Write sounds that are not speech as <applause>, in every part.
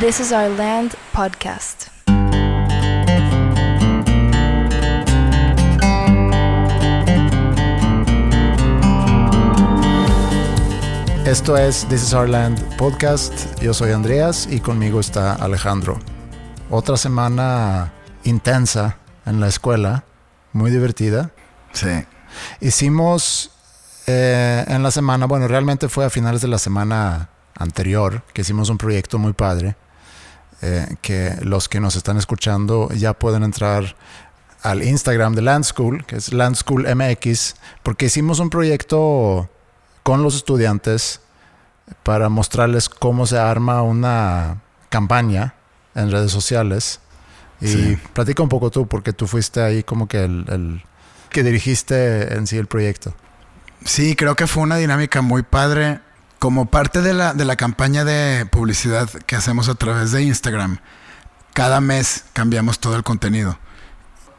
This is Our Land podcast. Esto es This is Our Land podcast. Yo soy Andreas y conmigo está Alejandro. Otra semana intensa en la escuela, muy divertida. Sí. Hicimos eh, en la semana, bueno, realmente fue a finales de la semana anterior que hicimos un proyecto muy padre. Eh, que los que nos están escuchando ya pueden entrar al Instagram de Land School, que es Land School MX, porque hicimos un proyecto con los estudiantes para mostrarles cómo se arma una campaña en redes sociales. Y Sí. platica un poco tú, porque tú fuiste ahí como que el, el que dirigiste en sí el proyecto. Sí, creo que fue una dinámica muy padre. Como parte de la, de la campaña de publicidad que hacemos a través de Instagram, cada mes cambiamos todo el contenido.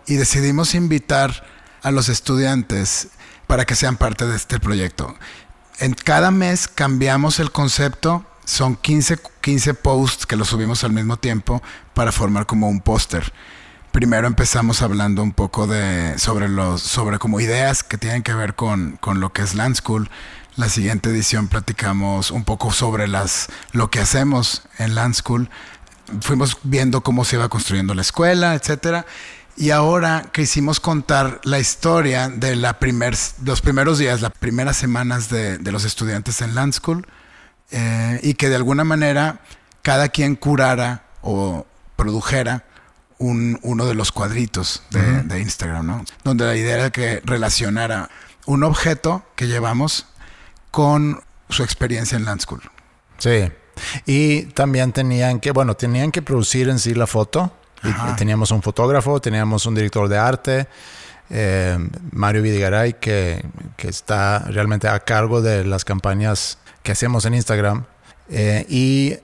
Y decidimos invitar a los estudiantes para que sean parte de este proyecto. En cada mes cambiamos el concepto. Son 15, 15 posts que los subimos al mismo tiempo para formar como un póster. Primero empezamos hablando un poco de sobre los sobre como ideas que tienen que ver con, con lo que es Land School. La siguiente edición platicamos un poco sobre las lo que hacemos en Land School. Fuimos viendo cómo se iba construyendo la escuela, etcétera. Y ahora quisimos contar la historia de la primer, los primeros días, las primeras semanas de, de los estudiantes en Land School eh, y que de alguna manera cada quien curara o produjera un- uno de los cuadritos de, de Instagram, ¿no? Donde la idea era que relacionara un objeto que llevamos con su experiencia en Land School. Sí. Y también tenían que, bueno, tenían que producir en sí la foto. Y- teníamos un fotógrafo, teníamos un director de arte, eh, Mario Vidigaray, que, que está realmente a cargo de las campañas que hacemos en Instagram. Eh, y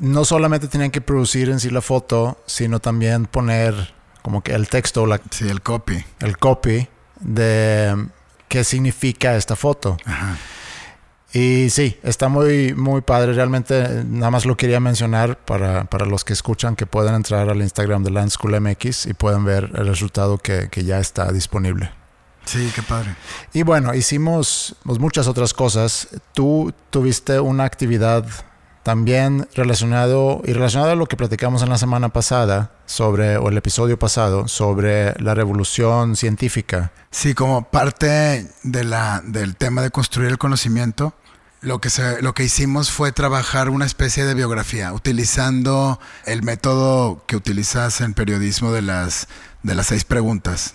no solamente tenían que producir en sí la foto, sino también poner como que el texto, la, Sí, el copy. el copy de qué significa esta foto. Ajá. Y sí, está muy, muy padre. Realmente eh, nada más lo quería mencionar para, para los que escuchan que puedan entrar al Instagram de Land School MX y pueden ver el resultado que, que ya está disponible. Sí, qué padre. Y bueno, hicimos pues, muchas otras cosas. Tú tuviste una actividad también relacionado y relacionado a lo que platicamos en la semana pasada sobre, o el episodio pasado, sobre la revolución científica. Sí, como parte de la, del tema de construir el conocimiento, lo que, se, lo que hicimos fue trabajar una especie de biografía, utilizando el método que utilizas en periodismo de las, de las seis preguntas.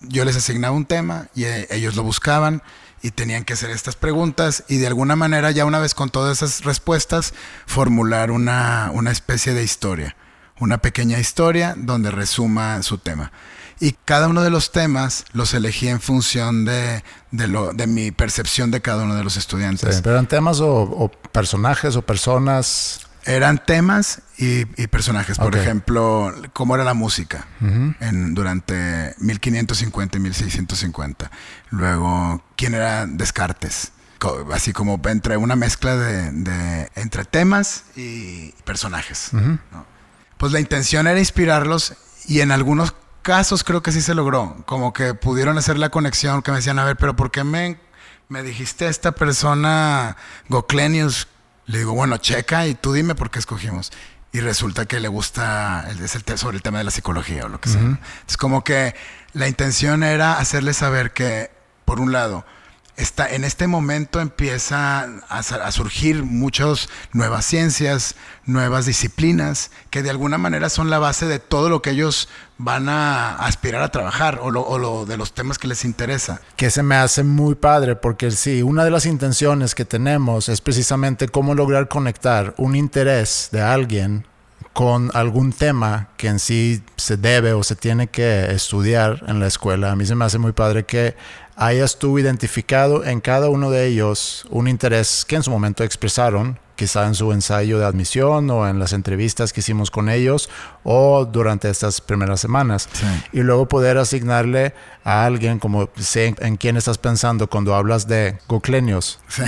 Yo les asignaba un tema y eh, ellos lo buscaban y tenían que hacer estas preguntas y de alguna manera ya una vez con todas esas respuestas formular una, una especie de historia, una pequeña historia donde resuma su tema. Y cada uno de los temas los elegí en función de, de, lo, de mi percepción de cada uno de los estudiantes. Sí, pero eran temas o, o personajes o personas. Eran temas y, y personajes. Por ejemplo, cómo era la música Ujú. en, durante 1550 y 1650. Luego, quién era Descartes. Así como entre una mezcla de, de- entre temas y personajes. Pues la intención era inspirarlos y en algunos casos creo que sí se logró. Como que pudieron hacer la conexión, que me decían, a ver, pero ¿por qué me, me dijiste esta persona Goclenius? Le digo, bueno, checa y tú dime por qué escogimos. Y resulta que le gusta, es el sobre el tema de la psicología o lo que sea. Es como que la intención era hacerles saber que, por un lado, está, en este momento empieza a, surgir muchas nuevas ciencias, nuevas disciplinas, que de alguna manera son la base de todo lo que ellos van a aspirar a trabajar o lo, o lo de los temas que les interesa. que se me hace muy padre porque sí, una de las intenciones que tenemos es precisamente cómo lograr conectar un interés de alguien con algún tema que en sí se debe o se tiene que estudiar en la escuela. A mí se me hace muy padre que hayas tú identificado en cada uno de ellos un interés que en su momento expresaron, quizá en su ensayo de admisión o en las entrevistas que hicimos con ellos o durante estas primeras semanas. Sí. Y luego poder asignarle a alguien como sé en, quién estás pensando cuando hablas de goclenios. Sí.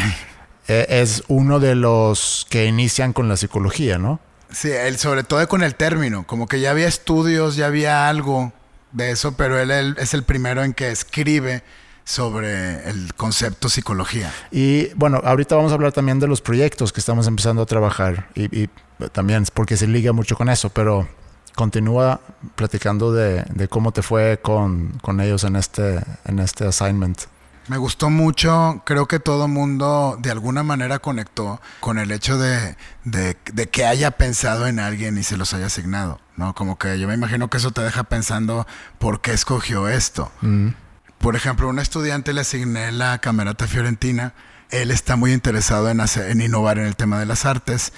Eh, es uno de los que inician con la psicología, ¿no? Sí, él sobre todo con el término, como que ya había estudios, ya había algo de eso, pero él, es el primero en que escribe sobre el concepto psicología. Y bueno, ahorita vamos a hablar también de los proyectos que estamos empezando a trabajar y, y también porque se liga mucho con eso, pero continúa platicando de, de cómo te fue con, con, ellos en este, en este assignment. Me gustó mucho, creo que todo mundo de alguna manera conectó con el hecho de, de, de, que haya pensado en alguien y se los haya asignado, ¿no? Como que yo me imagino que eso te deja pensando por qué escogió esto. Mm. Por ejemplo, un estudiante le asigné la Camerata Fiorentina, él está muy interesado en, hacer, en innovar en el tema de las artes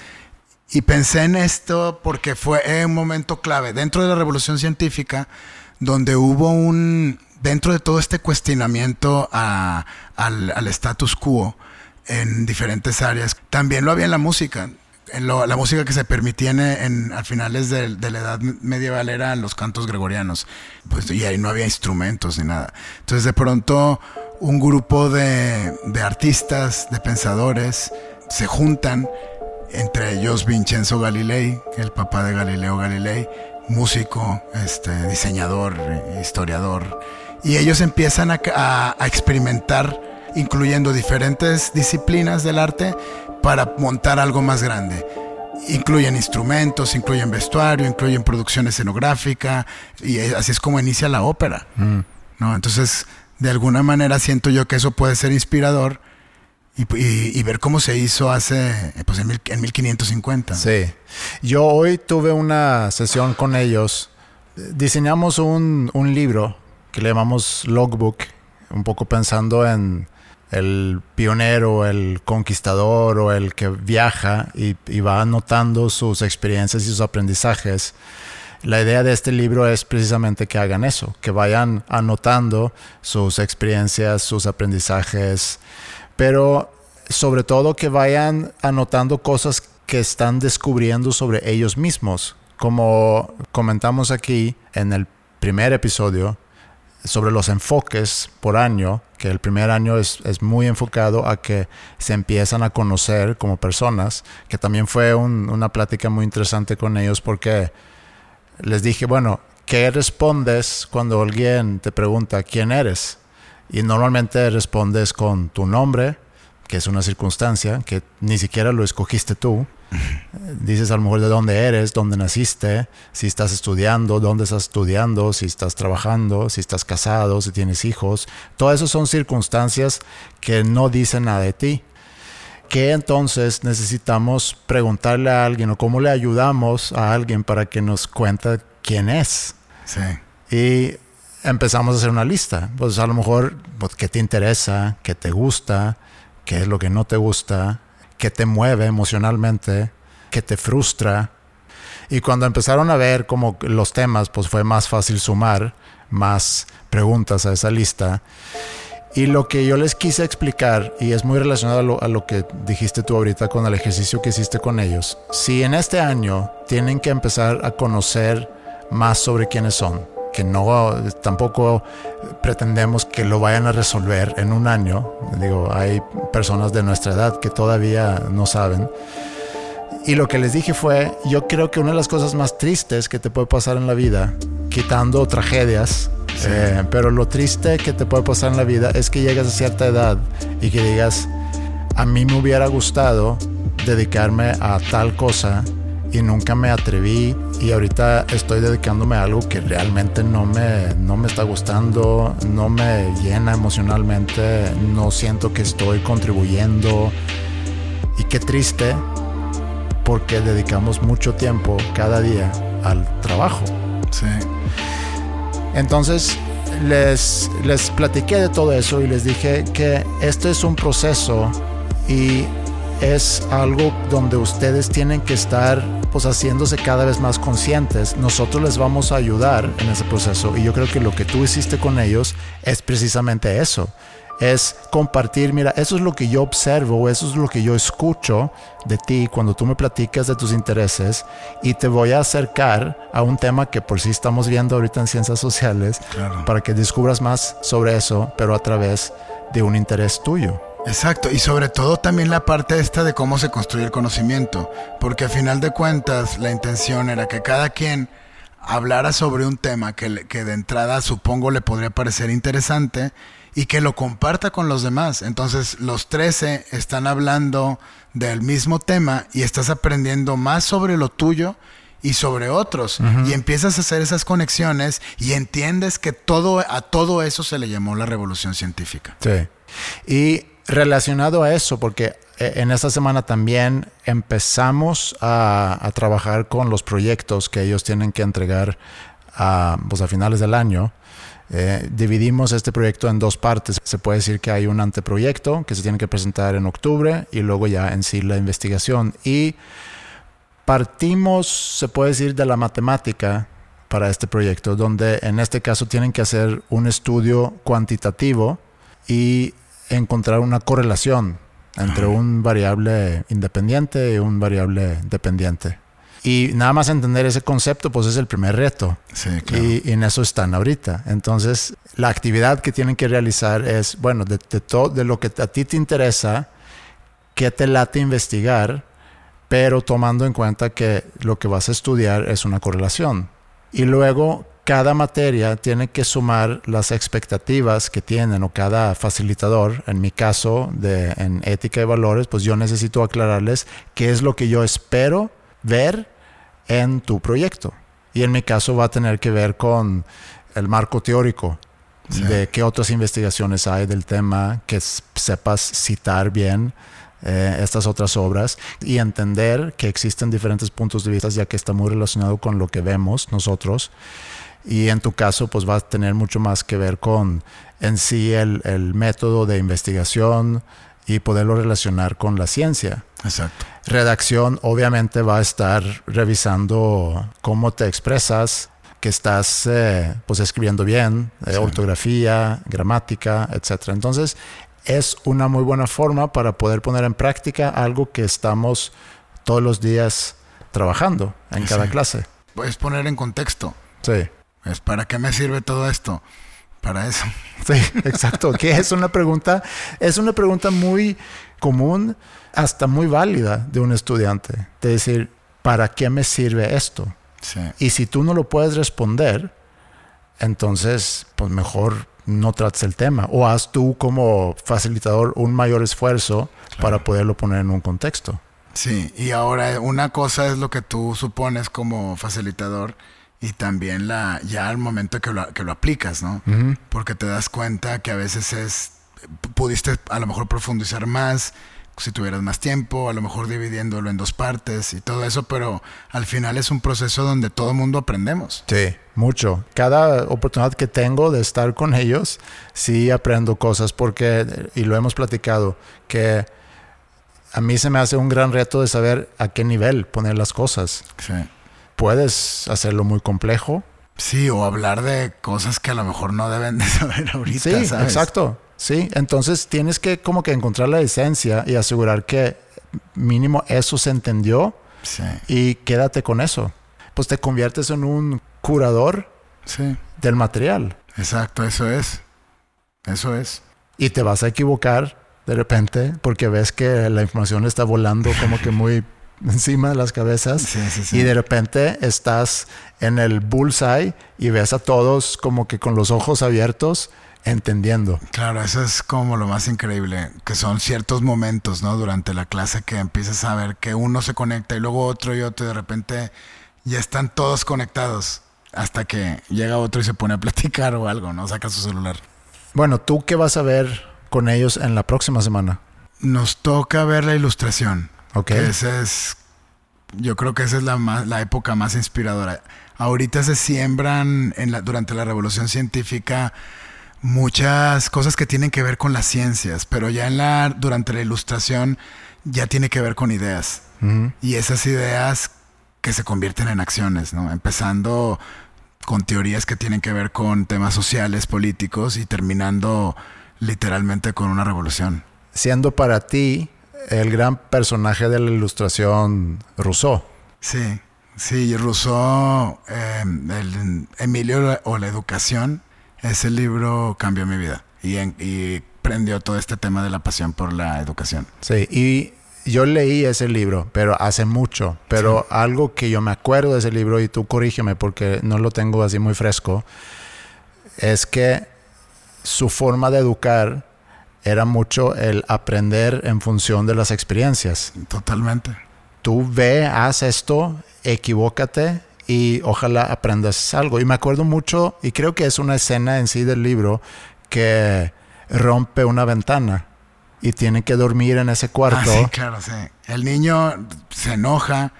y pensé en esto porque fue un momento clave dentro de la revolución científica, donde hubo un, dentro de todo este cuestionamiento al, al, status quo en diferentes áreas, también lo había en la música. En la música que se permitía en, en a finales de, de, la edad medieval eran los cantos gregorianos, pues, y ahí no había instrumentos ni nada. Entonces de pronto un grupo de, de artistas, de pensadores, se juntan entre ellos Vincenzo Galilei, el papá de Galileo Galilei, músico, este, diseñador, historiador, y ellos empiezan a, a, a experimentar, incluyendo diferentes disciplinas del arte, para montar algo más grande incluyen instrumentos, incluyen vestuario, incluyen producción escenográfica y así es como inicia la ópera. Mm. ¿no? Entonces, de alguna manera siento yo que eso puede ser inspirador y, y, y, ver cómo se hizo hace, pues en, mil, en 1550. Sí. Yo hoy tuve una sesión con ellos. Diseñamos un, un libro que le llamamos Logbook, un poco pensando en el pionero, el conquistador o el que viaja y, y, va anotando sus experiencias y sus aprendizajes. La idea de este libro es precisamente que hagan eso, que vayan anotando sus experiencias, sus aprendizajes, pero sobre todo que vayan anotando cosas que están descubriendo sobre ellos mismos. Como comentamos aquí en el primer episodio sobre los enfoques por año, que el primer año es, es muy enfocado a que se empiezan a conocer como personas, que también fue un, una plática muy interesante con ellos porque les dije, bueno, ¿qué respondes cuando alguien te pregunta quién eres? Y normalmente respondes con tu nombre, que es una circunstancia que ni siquiera lo escogiste tú. Dices a lo mejor de dónde eres, dónde naciste, si estás estudiando, dónde estás estudiando, si estás trabajando, si estás casado, si tienes hijos. Todas esas son circunstancias que no dicen nada de ti. Que entonces necesitamos preguntarle a alguien o cómo le ayudamos a alguien para que nos cuente quién es. Sí. Y empezamos a hacer una lista. Pues a lo mejor, pues, ¿qué te interesa? ¿Qué te gusta? ¿Qué es lo que no te gusta? ¿Qué te mueve emocionalmente? ¿Qué te frustra? Y cuando empezaron a ver como los temas, pues fue más fácil sumar más preguntas a esa lista. Y lo que yo les quise explicar, y es muy relacionado a lo, a lo, que dijiste tú ahorita con el ejercicio que hiciste con ellos, si en este año tienen que empezar a conocer más sobre quiénes son, que no tampoco pretendemos que lo vayan a resolver en un año. Digo, hay personas de nuestra edad que todavía no saben. Y lo que les dije fue, yo creo que una de las cosas más tristes que te puede pasar en la vida, quitando tragedias, sí. eh, pero lo triste que te puede pasar en la vida es que llegas a cierta edad y que digas, a mí me hubiera gustado dedicarme a tal cosa y nunca me atreví y ahorita estoy dedicándome a algo que realmente no me, no me está gustando, no me llena emocionalmente, no siento que estoy contribuyendo y qué triste porque dedicamos mucho tiempo cada día al trabajo. Sí. Entonces les, les platiqué de todo eso y les dije que este es un proceso y es algo donde ustedes tienen que estar pues haciéndose cada vez más conscientes. Nosotros les vamos a ayudar en ese proceso y yo creo que lo que tú hiciste con ellos es precisamente eso. Es compartir, mira, eso es lo que yo observo, eso es lo que yo escucho de ti cuando tú me platicas de tus intereses y te voy a acercar a un tema que por sí estamos viendo ahorita en ciencias sociales Claro. para que descubras más sobre eso, pero a través de un interés tuyo. Exacto, y sobre todo también la parte esta de cómo se construye el conocimiento, porque a final de cuentas la intención era que cada quien hablara sobre un tema que, que de entrada supongo le podría parecer interesante y que lo comparta con los demás. Entonces los 13 están hablando del mismo tema y estás aprendiendo más sobre lo tuyo y sobre otros. Y empiezas a hacer esas conexiones y entiendes que todo, a todo eso se le llamó la revolución científica. Sí. Y relacionado a eso, porque eh, en esta semana también empezamos a, trabajar con los proyectos que ellos tienen que entregar a, pues a finales del año. Eh, dividimos este proyecto en dos partes. Se puede decir que hay un anteproyecto que se tiene que presentar en octubre y luego ya en sí la investigación. Y partimos, se puede decir, de la matemática para este proyecto, donde en este caso tienen que hacer un estudio cuantitativo y encontrar una correlación entre un variable independiente y un variable dependiente. Y nada más entender ese concepto, pues es el primer reto. Sí, claro. y, en eso están ahorita. Entonces, la actividad que tienen que realizar es, bueno, de, todo, de lo que a ti te interesa, qué te late investigar, pero tomando en cuenta que lo que vas a estudiar es una correlación. Y luego, cada materia tiene que sumar las expectativas que tienen o cada facilitador, en mi caso de en ética y valores, pues yo necesito aclararles qué es lo que yo espero ver en tu proyecto. Y en mi caso va a tener que ver con el marco teórico de qué otras investigaciones hay del tema, que sepas citar bien eh, estas otras obras y entender que existen diferentes puntos de vista ya que está muy relacionado con lo que vemos nosotros y en tu caso pues va a tener mucho más que ver con en sí el, el método de investigación y poderlo relacionar con la ciencia. Exacto. Redacción obviamente va a estar revisando cómo te expresas, que estás eh, pues escribiendo bien, eh, ortografía, gramática, etc. Entonces es una muy buena forma para poder poner en práctica algo que estamos todos los días trabajando en cada clase. Puedes poner en contexto. Sí. Es para qué me sirve todo esto. Para eso. <laughs> Sí, exacto. que es una pregunta, es una pregunta muy común, hasta muy válida de un estudiante. De decir, ¿para qué me sirve esto? Sí. Y si tú no lo puedes responder, entonces, pues mejor no trates el tema. O haz tú como facilitador un mayor esfuerzo para poderlo poner en un contexto. Sí, y ahora una cosa es lo que tú supones como facilitador y también la ya al momento que lo, que lo aplicas, ¿no? Porque te das cuenta que a veces es pudiste a lo mejor profundizar más si tuvieras más tiempo, a lo mejor dividiéndolo en dos partes y todo eso, pero al final es un proceso donde todo el mundo aprendemos. Sí, mucho. Cada oportunidad que tengo de estar con ellos, sí aprendo cosas porque, y lo hemos platicado, que a mí se me hace un gran reto de saber a qué nivel poner las cosas. Sí puedes hacerlo muy complejo. Sí, o hablar de cosas que a lo mejor no deben de <laughs> saber ahorita. Sí, exacto. Sí, entonces tienes que como que encontrar la esencia y asegurar que mínimo eso se entendió sí. y quédate con eso. Pues te conviertes en un curador sí. del material. Exacto, eso es. Eso es. Y te vas a equivocar de repente porque ves que la información está volando como que muy <laughs> <laughs> encima de las cabezas y de repente estás en el bullseye y ves a todos como que con los ojos abiertos entendiendo. Claro, eso es como lo más increíble, que son ciertos momentos, ¿no? Durante la clase que empiezas a ver que uno se conecta y luego otro y otro y de repente ya están todos conectados hasta que llega otro y se pone a <laughs> platicar o algo, ¿no? Saca su celular. Bueno, ¿tú qué vas a ver con ellos en la próxima semana? Nos toca ver la ilustración. Ok. Esa es, yo creo que esa es la, la época más inspiradora. Ahorita se siembran en la, durante la revolución científica muchas cosas que tienen que ver con las ciencias, pero ya en la, durante la ilustración ya tiene que ver con ideas. Y esas ideas que se convierten en acciones, ¿no? Empezando con teorías que tienen que ver con temas sociales, políticos y terminando literalmente con una revolución. Siendo para ti el gran personaje de la ilustración Rousseau. Sí, sí, Rousseau, em, el Emilio o la educación, ese libro cambió mi vida. Y, prendió todo este tema de la pasión por la educación. Sí, y yo leí ese libro, pero hace mucho. Pero algo que yo me acuerdo de ese libro, y tú corrígeme porque no lo tengo así muy fresco, es que su forma de educar era mucho el aprender en función de las experiencias. Totalmente. Tú ve, haz esto, equivócate y ojalá aprendas algo. Y me acuerdo mucho, y creo que es una escena en sí del libro, que rompe una ventana y tiene que dormir en ese cuarto. Ah, sí, claro, sí. El niño se enoja,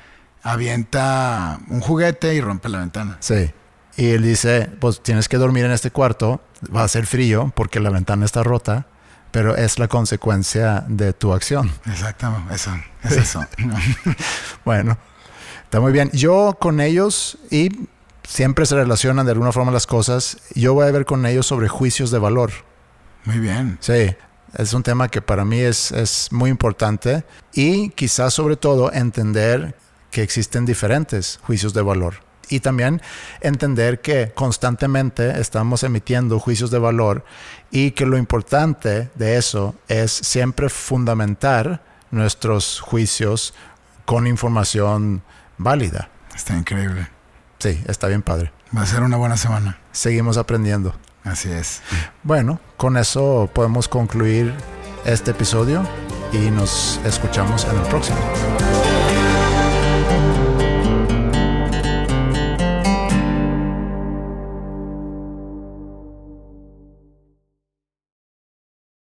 avienta un juguete y rompe la ventana. Sí. Y él dice, pues tienes que dormir en este cuarto, va a ser frío porque la ventana está rota, pero es la consecuencia de tu acción. Exactamente, eso, es eso. <laughs> bueno, está muy bien. Yo con ellos, y siempre se relacionan de alguna forma las cosas, yo voy a ver con ellos sobre juicios de valor. Muy bien. Sí, es un tema que para mí es, es muy importante y quizás sobre todo entender que existen diferentes juicios de valor y también entender que constantemente estamos emitiendo juicios de valor y que lo importante de eso es siempre fundamentar nuestros juicios con información válida. Está increíble. Sí, está bien padre. Va a ser una buena semana. Seguimos aprendiendo. Así es. Bueno, con eso podemos concluir este episodio y nos escuchamos en el próximo.